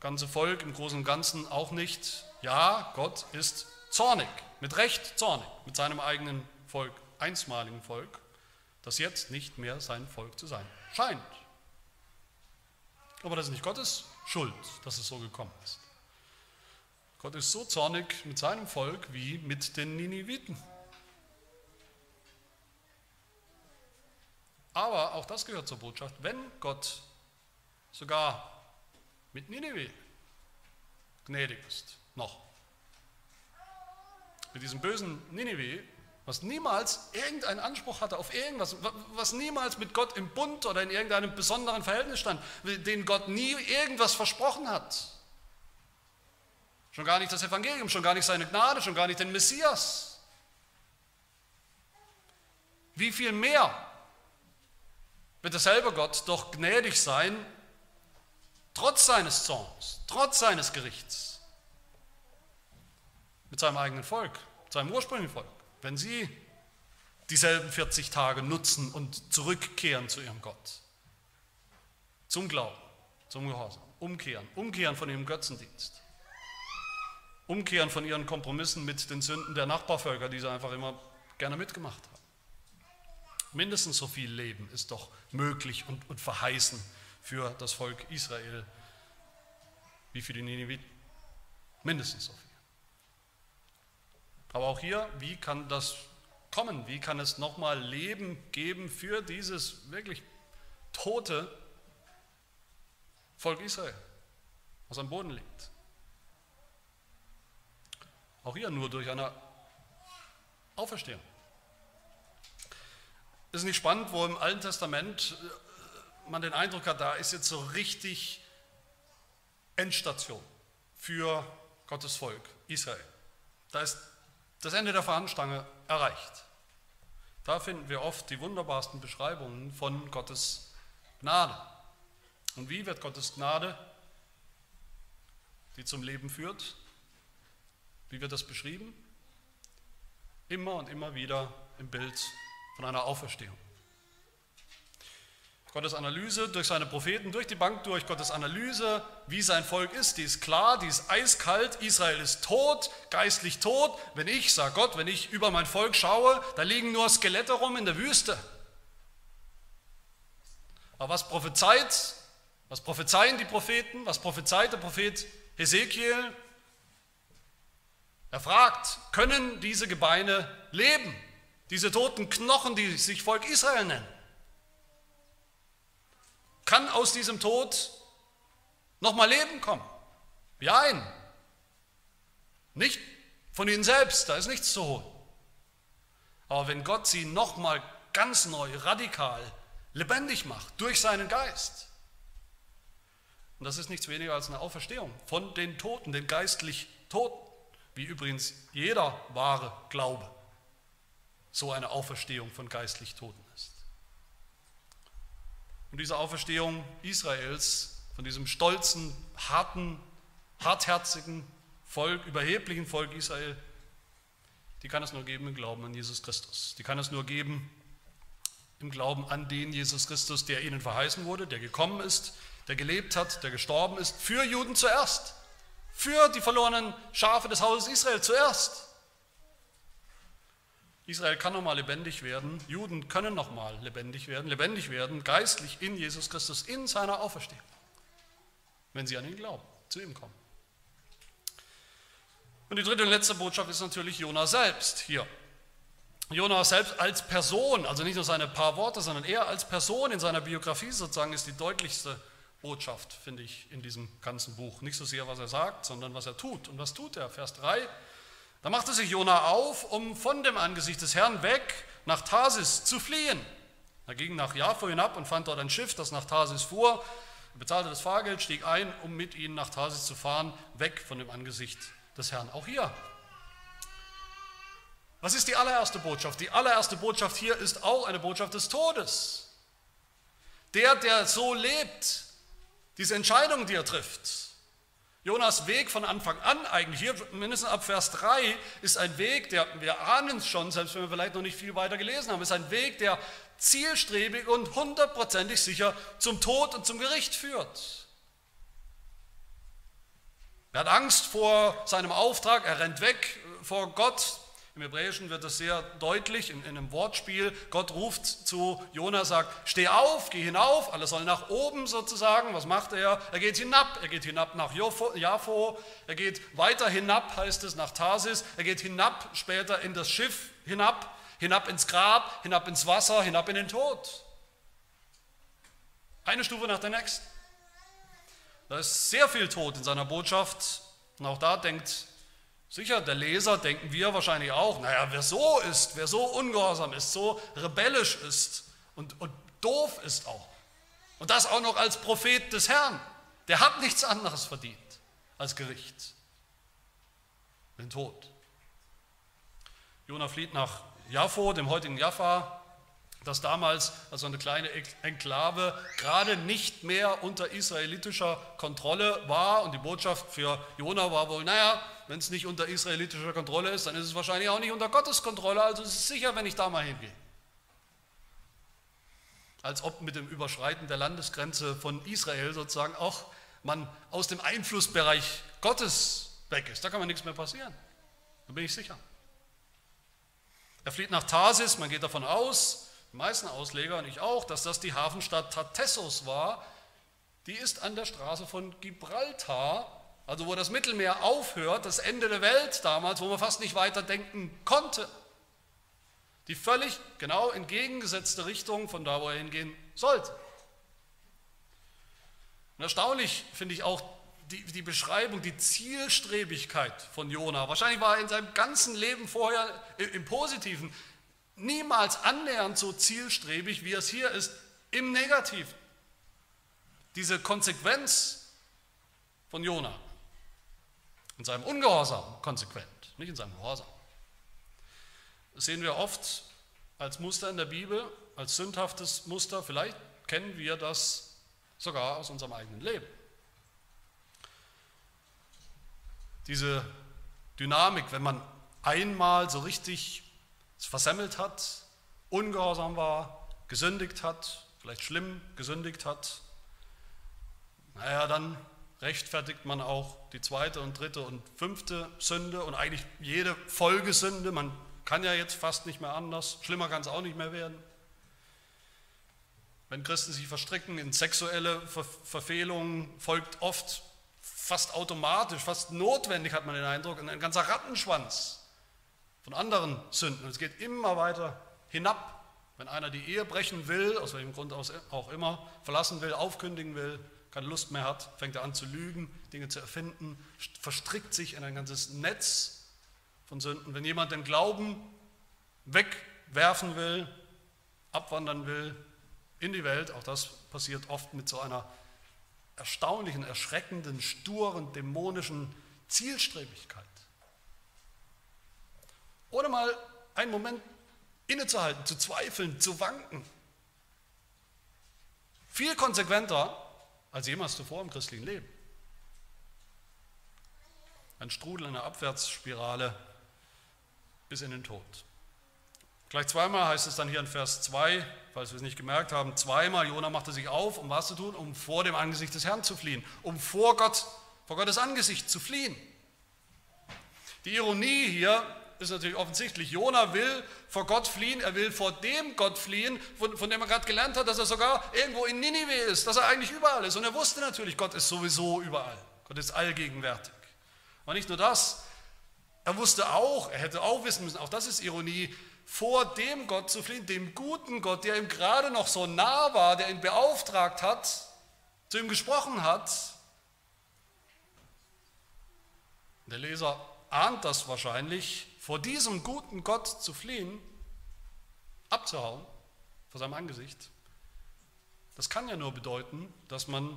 ganze Volk im Großen und Ganzen auch nicht. Ja, Gott ist zornig, mit Recht zornig, mit seinem eigenen Volk, einstmaligen Volk, das jetzt nicht mehr sein Volk zu sein scheint. Aber das ist nicht Gottes Schuld, dass es so gekommen ist. Gott ist so zornig mit seinem Volk wie mit den Niniviten. Aber auch das gehört zur Botschaft, wenn Gott sogar mit Ninive gnädig ist, noch. Mit diesem bösen Ninive was niemals irgendeinen Anspruch hatte auf irgendwas, was niemals mit Gott im Bund oder in irgendeinem besonderen Verhältnis stand, den Gott nie irgendwas versprochen hat. Schon gar nicht das Evangelium, schon gar nicht seine Gnade, schon gar nicht den Messias. Wie viel mehr wird derselbe Gott doch gnädig sein trotz seines Zorns, trotz seines Gerichts, mit seinem eigenen Volk, seinem ursprünglichen Volk, wenn sie dieselben 40 Tage nutzen und zurückkehren zu ihrem Gott, zum Glauben, zum Gehorsam, umkehren, umkehren von ihrem Götzendienst, umkehren von ihren Kompromissen mit den Sünden der Nachbarvölker, die sie einfach immer gerne mitgemacht haben. Mindestens so viel Leben ist doch möglich und, und verheißen für das Volk Israel wie für die Nineviten. Mindestens so viel. Aber auch hier, wie kann das kommen? Wie kann es nochmal Leben geben für dieses wirklich tote Volk Israel, was am Boden liegt? Auch hier nur durch eine Auferstehung. Ist nicht spannend, wo im Alten Testament äh, man den Eindruck hat, da ist jetzt so richtig Endstation für Gottes Volk, Israel. Da ist das Ende der Fahnenstange erreicht. Da finden wir oft die wunderbarsten Beschreibungen von Gottes Gnade. Und wie wird Gottes Gnade, die zum Leben führt, wie wird das beschrieben? Immer und immer wieder im Bild von einer Auferstehung. Gottes Analyse durch seine Propheten, durch die Bank durch, Gottes Analyse, wie sein Volk ist, die ist klar, die ist eiskalt, Israel ist tot, geistlich tot. Wenn ich, sagt Gott, wenn ich über mein Volk schaue, da liegen nur Skelette rum in der Wüste. Aber was prophezeit, was prophezeien die Propheten, was prophezeit der Prophet Hesekiel? Er fragt, können diese Gebeine leben? Diese toten Knochen, die sich Volk Israel nennen? Kann aus diesem Tod nochmal Leben kommen? Nein. Nicht von ihnen selbst, da ist nichts zu holen. Aber wenn Gott sie nochmal ganz neu, radikal, lebendig macht durch seinen Geist, und das ist nichts weniger als eine Auferstehung von den Toten, den geistlich Toten, wie übrigens jeder wahre Glaube so eine Auferstehung von geistlich Toten. Und diese Auferstehung Israels, von diesem stolzen, harten, hartherzigen Volk, überheblichen Volk Israel, die kann es nur geben im Glauben an Jesus Christus. Die kann es nur geben im Glauben an den Jesus Christus, der ihnen verheißen wurde, der gekommen ist, der gelebt hat, der gestorben ist, für Juden zuerst, für die verlorenen Schafe des Hauses Israel zuerst. Israel kann nochmal lebendig werden, Juden können nochmal lebendig werden, lebendig werden, geistlich in Jesus Christus, in seiner Auferstehung, wenn sie an ihn glauben, zu ihm kommen. Und die dritte und letzte Botschaft ist natürlich Jona selbst hier. Jona selbst als Person, also nicht nur seine paar Worte, sondern er als Person in seiner Biografie sozusagen ist die deutlichste Botschaft, finde ich, in diesem ganzen Buch. Nicht so sehr, was er sagt, sondern was er tut. Und was tut er? Vers 3, da machte sich Jona auf, um von dem Angesicht des Herrn weg nach Tarsis zu fliehen. Er ging nach Jaffo hinab und fand dort ein Schiff, das nach Tarsis fuhr. Er bezahlte das Fahrgeld, stieg ein, um mit ihnen nach Tarsis zu fahren, weg von dem Angesicht des Herrn. Auch hier. Was ist die allererste Botschaft? Die allererste Botschaft hier ist auch eine Botschaft des Todes. Der, der so lebt, diese Entscheidung, die er trifft, Jonas Weg von Anfang an, eigentlich hier mindestens ab Vers 3, ist ein Weg, der, wir ahnen es schon, selbst wenn wir vielleicht noch nicht viel weiter gelesen haben, ist ein Weg, der zielstrebig und hundertprozentig sicher zum Tod und zum Gericht führt. Er hat Angst vor seinem Auftrag, er rennt weg vor Gott, im Hebräischen wird das sehr deutlich in, in, einem Wortspiel. Gott ruft zu Jona, sagt, steh auf, geh hinauf, alle sollen nach oben sozusagen. Was macht er? Er geht hinab, er geht hinab nach Jaffo, er geht weiter hinab, heißt es, nach Tarsis, er geht hinab später in das Schiff, hinab, hinab ins Grab, hinab ins Wasser, hinab in den Tod. Eine Stufe nach der nächsten. Da ist sehr viel Tod in seiner Botschaft. Und auch da denkt Sicher, der Leser, denken wir wahrscheinlich auch, naja, wer so ist, wer so ungehorsam ist, so rebellisch ist und, und doof ist auch, und das auch noch als Prophet des Herrn, der hat nichts anderes verdient als Gericht, den Tod. Jona flieht nach Jaffo, dem heutigen Jaffa, dass damals also eine kleine Enklave gerade nicht mehr unter israelitischer Kontrolle war und die Botschaft für Jona war wohl, naja, wenn es nicht unter israelitischer Kontrolle ist, dann ist es wahrscheinlich auch nicht unter Gottes Kontrolle, also ist es sicher, wenn ich da mal hingehe. Als ob mit dem Überschreiten der Landesgrenze von Israel sozusagen auch man aus dem Einflussbereich Gottes weg ist. Da kann man nichts mehr passieren. Da bin ich sicher. Er flieht nach Tarsis, man geht davon aus, die meisten Ausleger und ich auch, dass das die Hafenstadt Tartessos war. Die ist an der Straße von Gibraltar, also wo das Mittelmeer aufhört, das Ende der Welt damals, wo man fast nicht weiter denken konnte. Die völlig genau entgegengesetzte Richtung von da, wo er hingehen sollte. Und erstaunlich finde ich auch die, die, Beschreibung, die Zielstrebigkeit von Jona. Wahrscheinlich war er in seinem ganzen Leben vorher im Positiven niemals annähernd so zielstrebig, wie es hier ist, im Negativen. Diese Konsequenz von Jona, in seinem Ungehorsam konsequent, nicht in seinem Gehorsam. Das sehen wir oft als Muster in der Bibel, als sündhaftes Muster. Vielleicht kennen wir das sogar aus unserem eigenen Leben. Diese Dynamik, wenn man einmal so richtig versemmelt hat, ungehorsam war, gesündigt hat, vielleicht schlimm gesündigt hat, naja, dann rechtfertigt man auch die zweite und dritte und fünfte Sünde und eigentlich jede Folgesünde. Man kann ja jetzt fast nicht mehr anders, schlimmer kann es auch nicht mehr werden. Wenn Christen sich verstricken in sexuelle Ver Verfehlungen, folgt oft fast automatisch, fast notwendig, hat man den Eindruck, ein ganzer Rattenschwanz von anderen Sünden. Und es geht immer weiter hinab. Wenn einer die Ehe brechen will, aus welchem Grund auch immer, verlassen will, aufkündigen will, keine Lust mehr hat, fängt er an zu lügen, Dinge zu erfinden, verstrickt sich in ein ganzes Netz von Sünden. Wenn jemand den Glauben wegwerfen will, abwandern will in die Welt, auch das passiert oft mit so einer erstaunlichen, erschreckenden, sturen, dämonischen Zielstrebigkeit. Ohne mal einen Moment innezuhalten, zu zweifeln, zu wanken. Viel konsequenter als jemals zuvor im christlichen Leben. Ein Strudel, eine Abwärtsspirale bis in den Tod. Gleich zweimal heißt es dann hier in Vers 2, falls wir es nicht gemerkt haben, zweimal Jona machte sich auf, um was zu tun? Um vor dem Angesicht des Herrn zu fliehen, um vor Gott, vor Gottes Angesicht zu fliehen. Die Ironie hier ist natürlich offensichtlich. Jona will vor Gott fliehen, er will vor dem Gott fliehen, von, von dem er gerade gelernt hat, dass er sogar irgendwo in Ninive ist, dass er eigentlich überall ist. Und er wusste natürlich, Gott ist sowieso überall. Gott ist allgegenwärtig. Aber nicht nur das, er wusste auch, er hätte auch wissen müssen, auch das ist Ironie, vor dem Gott zu fliehen, dem guten Gott, der ihm gerade noch so nah war, der ihn beauftragt hat, zu ihm gesprochen hat. Der Leser ahnt das wahrscheinlich, vor diesem guten Gott zu fliehen, abzuhauen vor seinem Angesicht, das kann ja nur bedeuten, dass man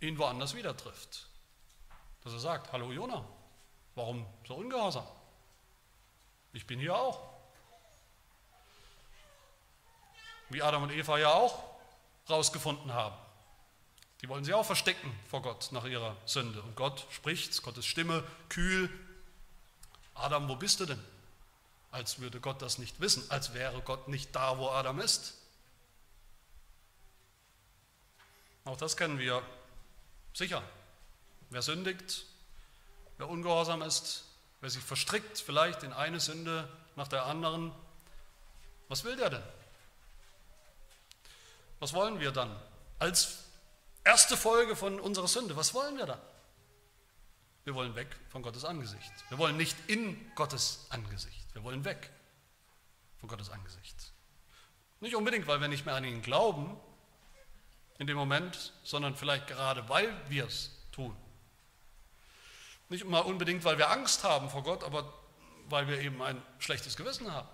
ihn woanders wieder trifft. Dass er sagt, hallo Jona, warum so ungehorsam? Ich bin hier auch. Wie Adam und Eva ja auch rausgefunden haben. Die wollen sie auch verstecken vor Gott nach ihrer Sünde. Und Gott spricht, Gottes Stimme kühl Adam, wo bist du denn? Als würde Gott das nicht wissen, als wäre Gott nicht da, wo Adam ist. Auch das kennen wir sicher. Wer sündigt, wer ungehorsam ist, wer sich verstrickt vielleicht in eine Sünde nach der anderen, was will der denn? Was wollen wir dann? Als erste Folge von unserer Sünde, was wollen wir dann? Wir wollen weg von Gottes Angesicht. Wir wollen nicht in Gottes Angesicht. Wir wollen weg von Gottes Angesicht. Nicht unbedingt, weil wir nicht mehr an ihn glauben in dem Moment, sondern vielleicht gerade, weil wir es tun. Nicht mal unbedingt, weil wir Angst haben vor Gott, aber weil wir eben ein schlechtes Gewissen haben.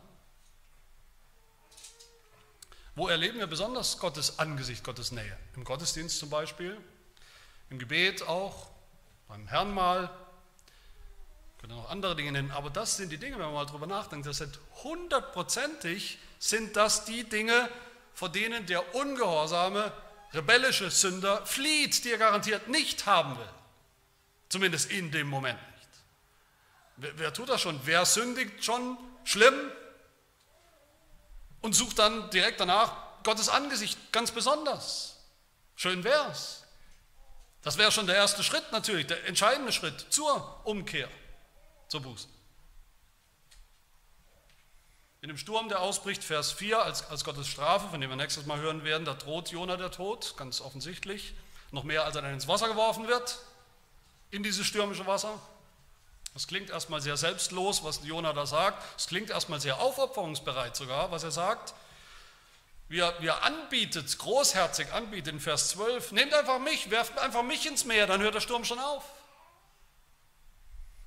Wo erleben wir besonders Gottes Angesicht, Gottes Nähe? Im Gottesdienst zum Beispiel, im Gebet auch, beim Herrn mal, können auch andere Dinge nennen, aber das sind die Dinge, wenn man mal drüber nachdenkt, das sind hundertprozentig sind das die Dinge, vor denen der ungehorsame, rebellische Sünder flieht, die er garantiert nicht haben will. Zumindest in dem Moment nicht. Wer, wer tut das schon? Wer sündigt schon schlimm und sucht dann direkt danach Gottes Angesicht ganz besonders? Schön wär's. Das wäre schon der erste Schritt natürlich, der entscheidende Schritt zur Umkehr, zur Buße. In dem Sturm, der ausbricht, Vers 4, als, als Gottes Strafe, von dem wir nächstes Mal hören werden, da droht Jona der Tod, ganz offensichtlich, noch mehr als er dann ins Wasser geworfen wird, in dieses stürmische Wasser. Das klingt erstmal sehr selbstlos, was Jona da sagt. Es klingt erstmal sehr aufopferungsbereit sogar, was er sagt wie wie er anbietet, großherzig anbietet in Vers 12, nehmt einfach mich, werft einfach mich ins Meer, dann hört der Sturm schon auf.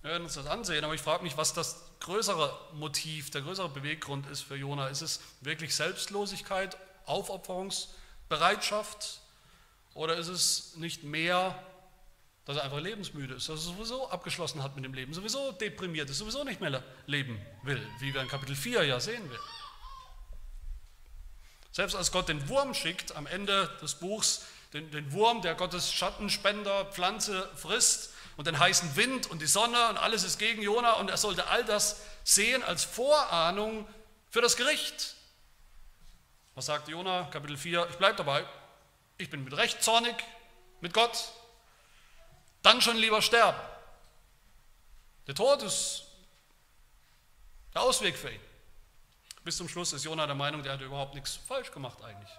Wir werden uns das ansehen, aber ich frage mich, was das größere Motiv, der größere Beweggrund ist für Jona. Ist es wirklich Selbstlosigkeit, Aufopferungsbereitschaft oder ist es nicht mehr, dass er einfach lebensmüde ist, dass er sowieso abgeschlossen hat mit dem Leben, sowieso deprimiert ist, sowieso nicht mehr leben will, wie wir in Kapitel 4 ja sehen werden. Selbst als Gott den Wurm schickt am Ende des Buchs, den, den Wurm, der Gottes Schattenspender Pflanze frisst und den heißen Wind und die Sonne und alles ist gegen Jona und er sollte all das sehen als Vorahnung für das Gericht. Was sagt Jona, Kapitel 4? Ich bleibe dabei. Ich bin mit Recht zornig mit Gott. Dann schon lieber sterben. Der Tod ist der Ausweg für ihn. Bis zum Schluss ist Jona der Meinung, der hat überhaupt nichts falsch gemacht eigentlich.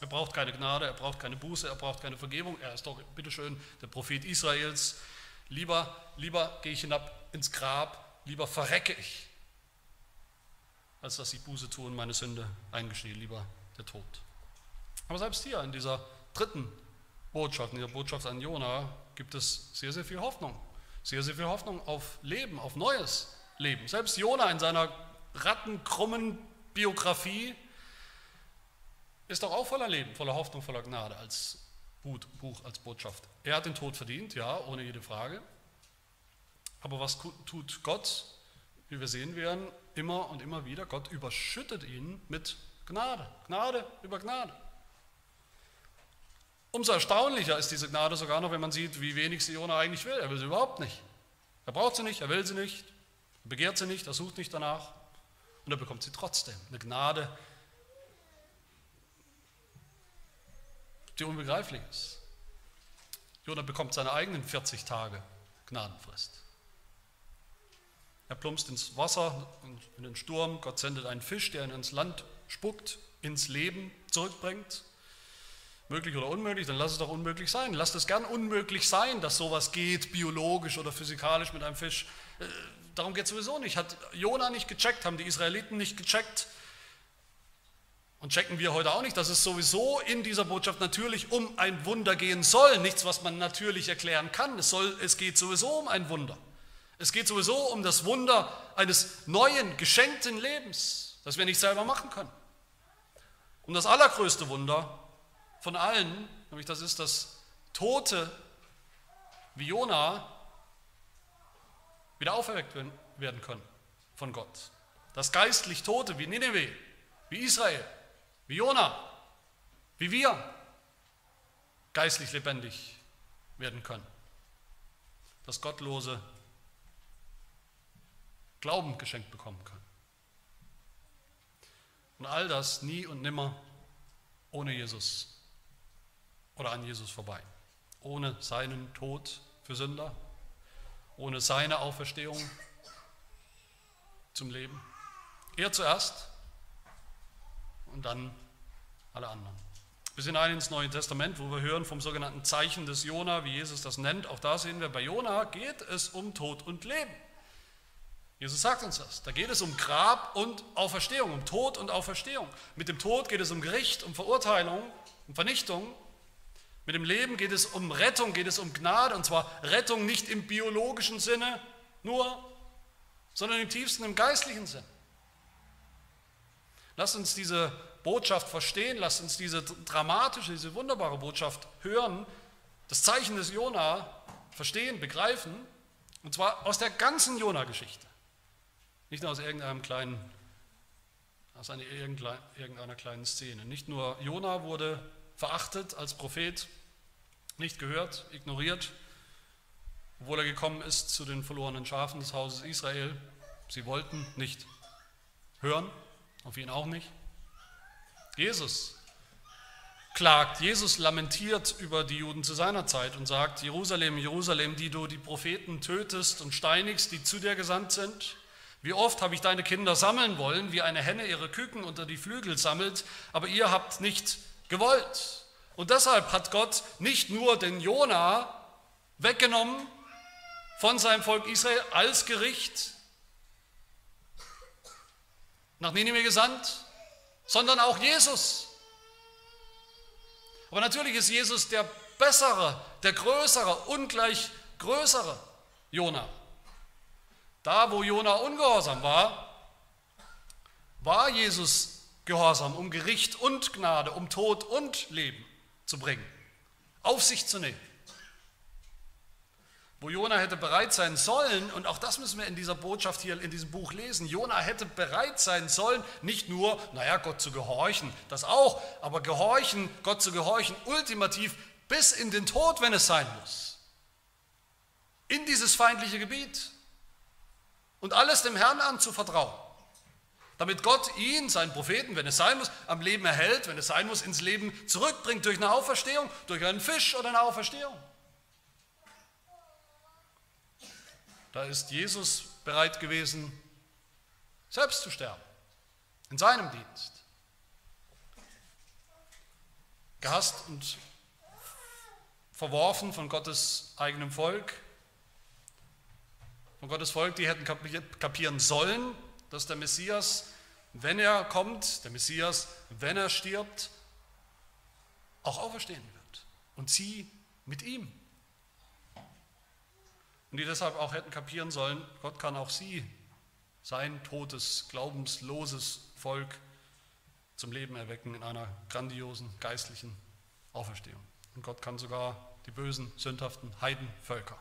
Er braucht keine Gnade, er braucht keine Buße, er braucht keine Vergebung. Er ist doch, bitteschön, der Prophet Israels. Lieber, lieber gehe ich hinab ins Grab, lieber verrecke ich, als dass ich Buße tue und meine Sünde eingestehe, lieber der Tod. Aber selbst hier in dieser dritten Botschaft, in dieser Botschaft an Jona, gibt es sehr, sehr viel Hoffnung. Sehr, sehr viel Hoffnung auf Leben, auf neues Leben. Selbst Jona in seiner rattenkrummen Biografie ist doch auch voller Leben, voller Hoffnung, voller Gnade als Buch, als Botschaft. Er hat den Tod verdient, ja, ohne jede Frage. Aber was tut Gott, wie wir sehen werden, immer und immer wieder? Gott überschüttet ihn mit Gnade, Gnade über Gnade. Umso erstaunlicher ist diese Gnade sogar noch, wenn man sieht, wie wenig sie Jona eigentlich will. Er will sie überhaupt nicht. Er braucht sie nicht, er will sie nicht, er begehrt sie nicht, er sucht nicht danach. Und er bekommt sie trotzdem. Eine Gnade, die unbegreiflich ist. Jona bekommt seine eigenen 40 Tage Gnadenfrist. Er plumpst ins Wasser, in den Sturm. Gott sendet einen Fisch, der ihn ins Land spuckt, ins Leben zurückbringt. Möglich oder unmöglich, dann lass es doch unmöglich sein. Lass es gern unmöglich sein, dass sowas geht, biologisch oder physikalisch mit einem Fisch. Darum geht es sowieso nicht. Hat Jona nicht gecheckt, haben die Israeliten nicht gecheckt. Und checken wir heute auch nicht, dass es sowieso in dieser Botschaft natürlich um ein Wunder gehen soll. Nichts, was man natürlich erklären kann. Es, soll, es geht sowieso um ein Wunder. Es geht sowieso um das Wunder eines neuen, geschenkten Lebens, das wir nicht selber machen können. Um das allergrößte Wunder von allen, nämlich das ist, dass Tote wie Jona wieder auferweckt werden können von Gott. Dass geistlich Tote wie Nineveh, wie Israel, wie Jona, wie wir geistlich lebendig werden können. Dass Gottlose Glauben geschenkt bekommen können. Und all das nie und nimmer ohne Jesus oder an Jesus vorbei. Ohne seinen Tod für Sünder, ohne seine Auferstehung zum Leben. Er zuerst und dann alle anderen. Bis hinein ins Neue Testament, wo wir hören vom sogenannten Zeichen des Jona, wie Jesus das nennt. Auch da sehen wir, bei Jona geht es um Tod und Leben. Jesus sagt uns das. Da geht es um Grab und Auferstehung, um Tod und Auferstehung. Mit dem Tod geht es um Gericht, um Verurteilung, um Vernichtung. Mit dem Leben geht es um Rettung, geht es um Gnade, und zwar Rettung nicht im biologischen Sinne nur, sondern im tiefsten, im geistlichen Sinn. Lasst uns diese Botschaft verstehen, lasst uns diese dramatische, diese wunderbare Botschaft hören, das Zeichen des Jona verstehen, begreifen, und zwar aus der ganzen Jona-Geschichte. Nicht nur aus irgendeinem kleinen aus einer irgendeiner kleinen Szene. Nicht nur Jona wurde verachtet als Prophet, nicht gehört, ignoriert, obwohl er gekommen ist zu den verlorenen Schafen des Hauses Israel. Sie wollten nicht hören, auf ihn auch nicht. Jesus klagt, Jesus lamentiert über die Juden zu seiner Zeit und sagt, Jerusalem, Jerusalem, die du die Propheten tötest und steinigst, die zu dir gesandt sind. Wie oft habe ich deine Kinder sammeln wollen, wie eine Henne ihre Küken unter die Flügel sammelt, aber ihr habt nicht gewollt. Und deshalb hat Gott nicht nur den Jona weggenommen von seinem Volk Israel als Gericht nach Nineveh gesandt, sondern auch Jesus. Aber natürlich ist Jesus der bessere, der größere, ungleich größere Jona. Da, wo Jona ungehorsam war, war Jesus gehorsam, um Gericht und Gnade, um Tod und Leben zu bringen, auf sich zu nehmen wo Jona hätte bereit sein sollen, und auch das müssen wir in dieser Botschaft hier in diesem Buch lesen, Jona hätte bereit sein sollen, nicht nur, naja, Gott zu gehorchen, das auch, aber gehorchen, Gott zu gehorchen, ultimativ bis in den Tod, wenn es sein muss. In dieses feindliche Gebiet. Und alles dem Herrn anzuvertrauen. Damit Gott ihn, seinen Propheten, wenn es sein muss, am Leben erhält, wenn es sein muss, ins Leben zurückbringt durch eine Auferstehung, durch einen Fisch oder eine Auferstehung. Da ist Jesus bereit gewesen, selbst zu sterben, in seinem Dienst. Gehasst und verworfen von Gottes eigenem Volk, von Gottes Volk, die hätten kapieren sollen, dass der Messias, wenn er kommt, der Messias, wenn er stirbt, auch auferstehen wird. Und sie mit ihm. Und die deshalb auch hätten kapieren sollen, Gott kann auch sie, sein totes, glaubensloses Volk, zum Leben erwecken in einer grandiosen geistlichen Auferstehung. Und Gott kann sogar die bösen, sündhaften Heidenvölker,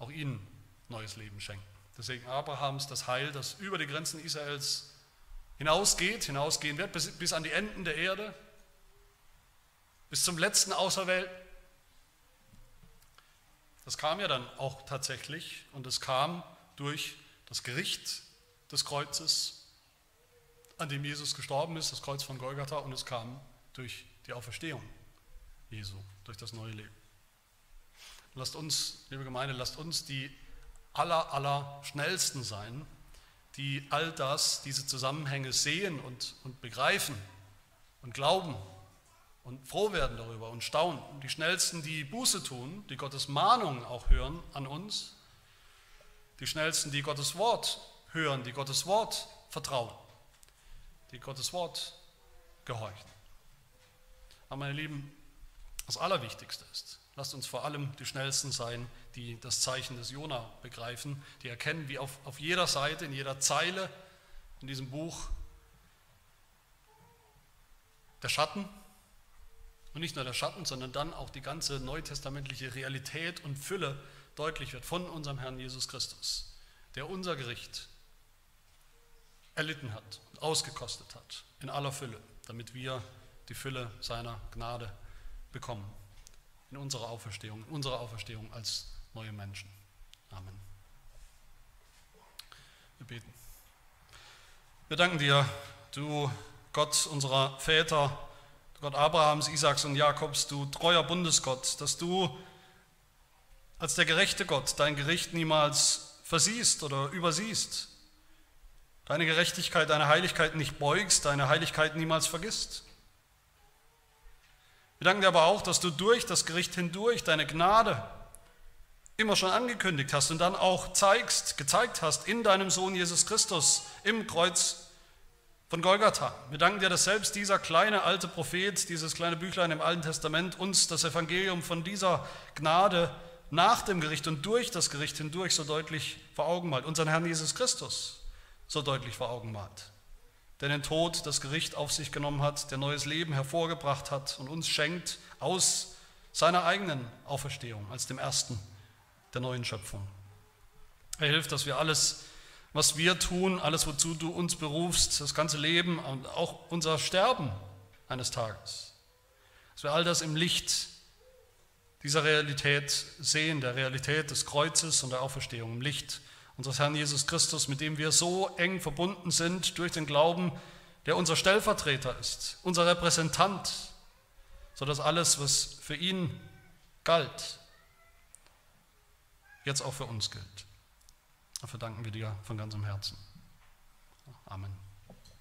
auch ihnen neues Leben schenken. Deswegen Abrahams das Heil, das über die Grenzen Israels hinausgeht, hinausgehen wird, bis, bis an die Enden der Erde, bis zum letzten Außerwelt, das kam ja dann auch tatsächlich und es kam durch das Gericht des Kreuzes, an dem Jesus gestorben ist, das Kreuz von Golgatha, und es kam durch die Auferstehung Jesu, durch das neue Leben. Lasst uns, liebe Gemeinde, lasst uns die aller, aller schnellsten sein, die all das, diese Zusammenhänge sehen und, und begreifen und glauben und froh werden darüber und staunen. Die schnellsten, die Buße tun, die Gottes Mahnungen auch hören an uns, die schnellsten, die Gottes Wort hören, die Gottes Wort vertrauen, die Gottes Wort gehorchen. Aber meine Lieben, das Allerwichtigste ist, lasst uns vor allem die Schnellsten sein, die das Zeichen des Jona begreifen, die erkennen, wie auf, auf jeder Seite, in jeder Zeile in diesem Buch der Schatten. Und nicht nur der Schatten, sondern dann auch die ganze neutestamentliche Realität und Fülle deutlich wird von unserem Herrn Jesus Christus, der unser Gericht erlitten hat und ausgekostet hat in aller Fülle, damit wir die Fülle seiner Gnade bekommen in unserer Auferstehung, in unserer Auferstehung als neue Menschen. Amen. Wir beten. Wir danken dir, du Gott unserer Väter, Gott Abrahams, Isaaks und Jakobs, du treuer Bundesgott, dass du als der gerechte Gott dein Gericht niemals versiehst oder übersiehst, deine Gerechtigkeit, deine Heiligkeit nicht beugst, deine Heiligkeit niemals vergisst. Wir danken dir aber auch, dass du durch das Gericht hindurch deine Gnade immer schon angekündigt hast und dann auch zeigst, gezeigt hast in deinem Sohn Jesus Christus im Kreuz von Golgatha. Wir danken dir, dass selbst dieser kleine alte Prophet, dieses kleine Büchlein im Alten Testament uns das Evangelium von dieser Gnade nach dem Gericht und durch das Gericht hindurch so deutlich vor Augen malt, unseren Herrn Jesus Christus so deutlich vor Augen malt, der den Tod, das Gericht auf sich genommen hat, der neues Leben hervorgebracht hat und uns schenkt aus seiner eigenen Auferstehung als dem Ersten der neuen Schöpfung. Er hilft, dass wir alles was wir tun, alles, wozu du uns berufst, das ganze Leben und auch unser Sterben eines Tages. Dass wir all das im Licht dieser Realität sehen, der Realität des Kreuzes und der Auferstehung, im Licht unseres Herrn Jesus Christus, mit dem wir so eng verbunden sind durch den Glauben, der unser Stellvertreter ist, unser Repräsentant, sodass alles, was für ihn galt, jetzt auch für uns gilt. Dafür danken wir dir von ganzem Herzen. Amen.